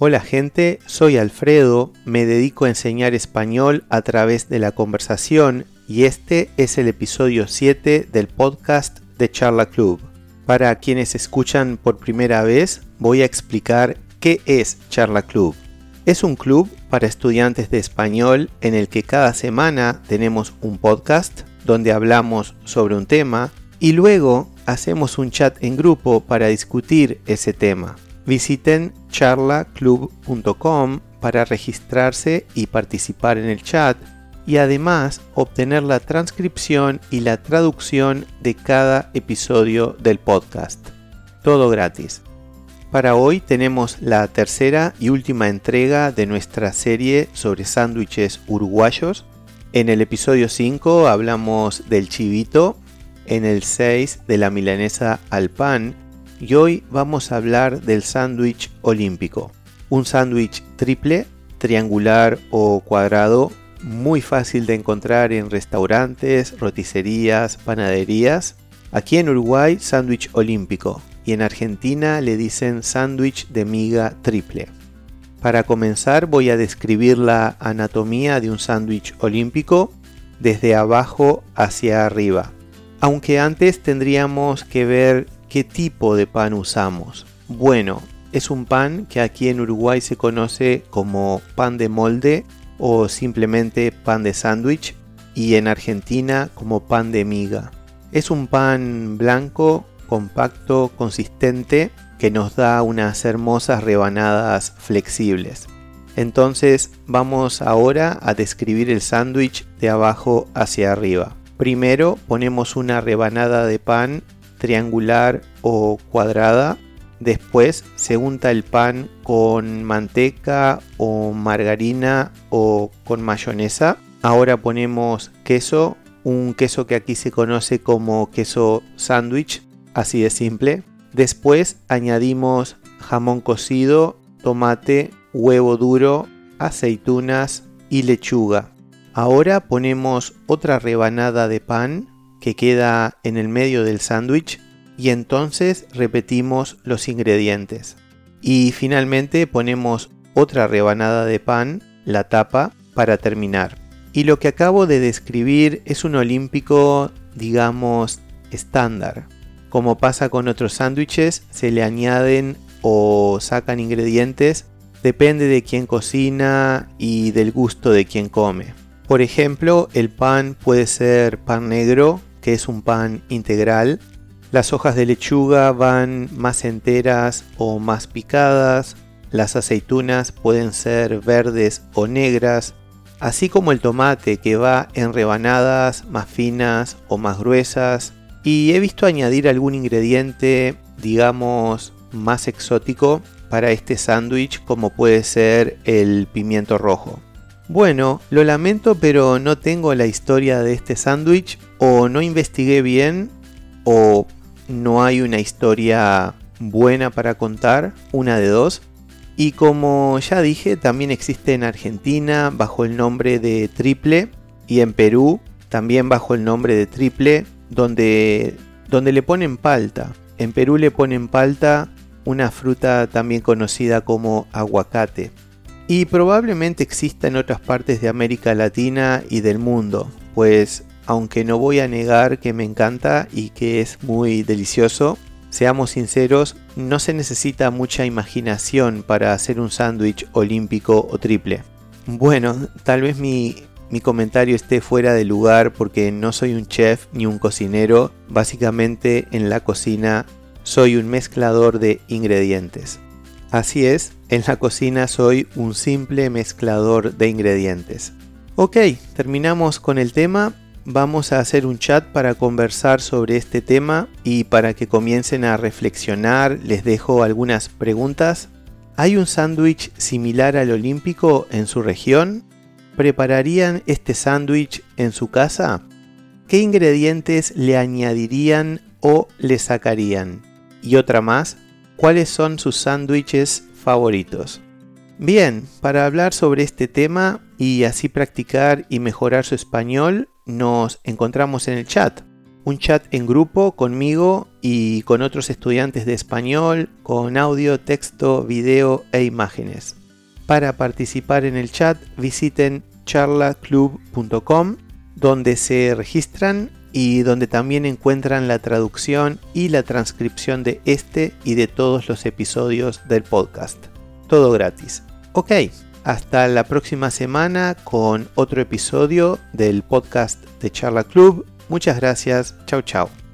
Hola gente, soy Alfredo, me dedico a enseñar español a través de la conversación y este es el episodio 7 del podcast de Charla Club. Para quienes escuchan por primera vez, voy a explicar qué es Charla Club. Es un club para estudiantes de español en el que cada semana tenemos un podcast donde hablamos sobre un tema y luego hacemos un chat en grupo para discutir ese tema. Visiten charlaclub.com para registrarse y participar en el chat y además obtener la transcripción y la traducción de cada episodio del podcast. Todo gratis. Para hoy tenemos la tercera y última entrega de nuestra serie sobre sándwiches uruguayos. En el episodio 5 hablamos del chivito, en el 6 de la milanesa al pan y hoy vamos a hablar del sándwich olímpico. Un sándwich triple, triangular o cuadrado, muy fácil de encontrar en restaurantes, roticerías, panaderías. Aquí en Uruguay, sándwich olímpico y en Argentina le dicen sándwich de miga triple. Para comenzar voy a describir la anatomía de un sándwich olímpico desde abajo hacia arriba. Aunque antes tendríamos que ver ¿Qué tipo de pan usamos? Bueno, es un pan que aquí en Uruguay se conoce como pan de molde o simplemente pan de sándwich y en Argentina como pan de miga. Es un pan blanco, compacto, consistente que nos da unas hermosas rebanadas flexibles. Entonces vamos ahora a describir el sándwich de abajo hacia arriba. Primero ponemos una rebanada de pan triangular o cuadrada. Después se unta el pan con manteca o margarina o con mayonesa. Ahora ponemos queso, un queso que aquí se conoce como queso sándwich, así de simple. Después añadimos jamón cocido, tomate, huevo duro, aceitunas y lechuga. Ahora ponemos otra rebanada de pan que queda en el medio del sándwich y entonces repetimos los ingredientes. Y finalmente ponemos otra rebanada de pan, la tapa, para terminar. Y lo que acabo de describir es un olímpico, digamos, estándar. Como pasa con otros sándwiches, se le añaden o sacan ingredientes, depende de quién cocina y del gusto de quien come. Por ejemplo, el pan puede ser pan negro que es un pan integral. Las hojas de lechuga van más enteras o más picadas. Las aceitunas pueden ser verdes o negras, así como el tomate que va en rebanadas más finas o más gruesas. Y he visto añadir algún ingrediente, digamos, más exótico para este sándwich como puede ser el pimiento rojo. Bueno, lo lamento pero no tengo la historia de este sándwich o no investigué bien o no hay una historia buena para contar, una de dos. Y como ya dije, también existe en Argentina bajo el nombre de triple y en Perú también bajo el nombre de triple, donde, donde le ponen palta. En Perú le ponen palta, una fruta también conocida como aguacate. Y probablemente exista en otras partes de América Latina y del mundo, pues aunque no voy a negar que me encanta y que es muy delicioso, seamos sinceros, no se necesita mucha imaginación para hacer un sándwich olímpico o triple. Bueno, tal vez mi, mi comentario esté fuera de lugar porque no soy un chef ni un cocinero, básicamente en la cocina soy un mezclador de ingredientes. Así es, en la cocina soy un simple mezclador de ingredientes. Ok, terminamos con el tema vamos a hacer un chat para conversar sobre este tema y para que comiencen a reflexionar les dejo algunas preguntas. ¿Hay un sándwich similar al olímpico en su región? ¿Prepararían este sándwich en su casa? ¿Qué ingredientes le añadirían o le sacarían? Y otra más, ¿cuáles son sus sándwiches favoritos? Bien, para hablar sobre este tema y así practicar y mejorar su español, nos encontramos en el chat. un chat en grupo conmigo y con otros estudiantes de español, con audio, texto, video e imágenes. Para participar en el chat visiten charlaclub.com donde se registran y donde también encuentran la traducción y la transcripción de este y de todos los episodios del podcast. Todo gratis. Ok, hasta la próxima semana con otro episodio del podcast de Charla Club. Muchas gracias. Chao, chao.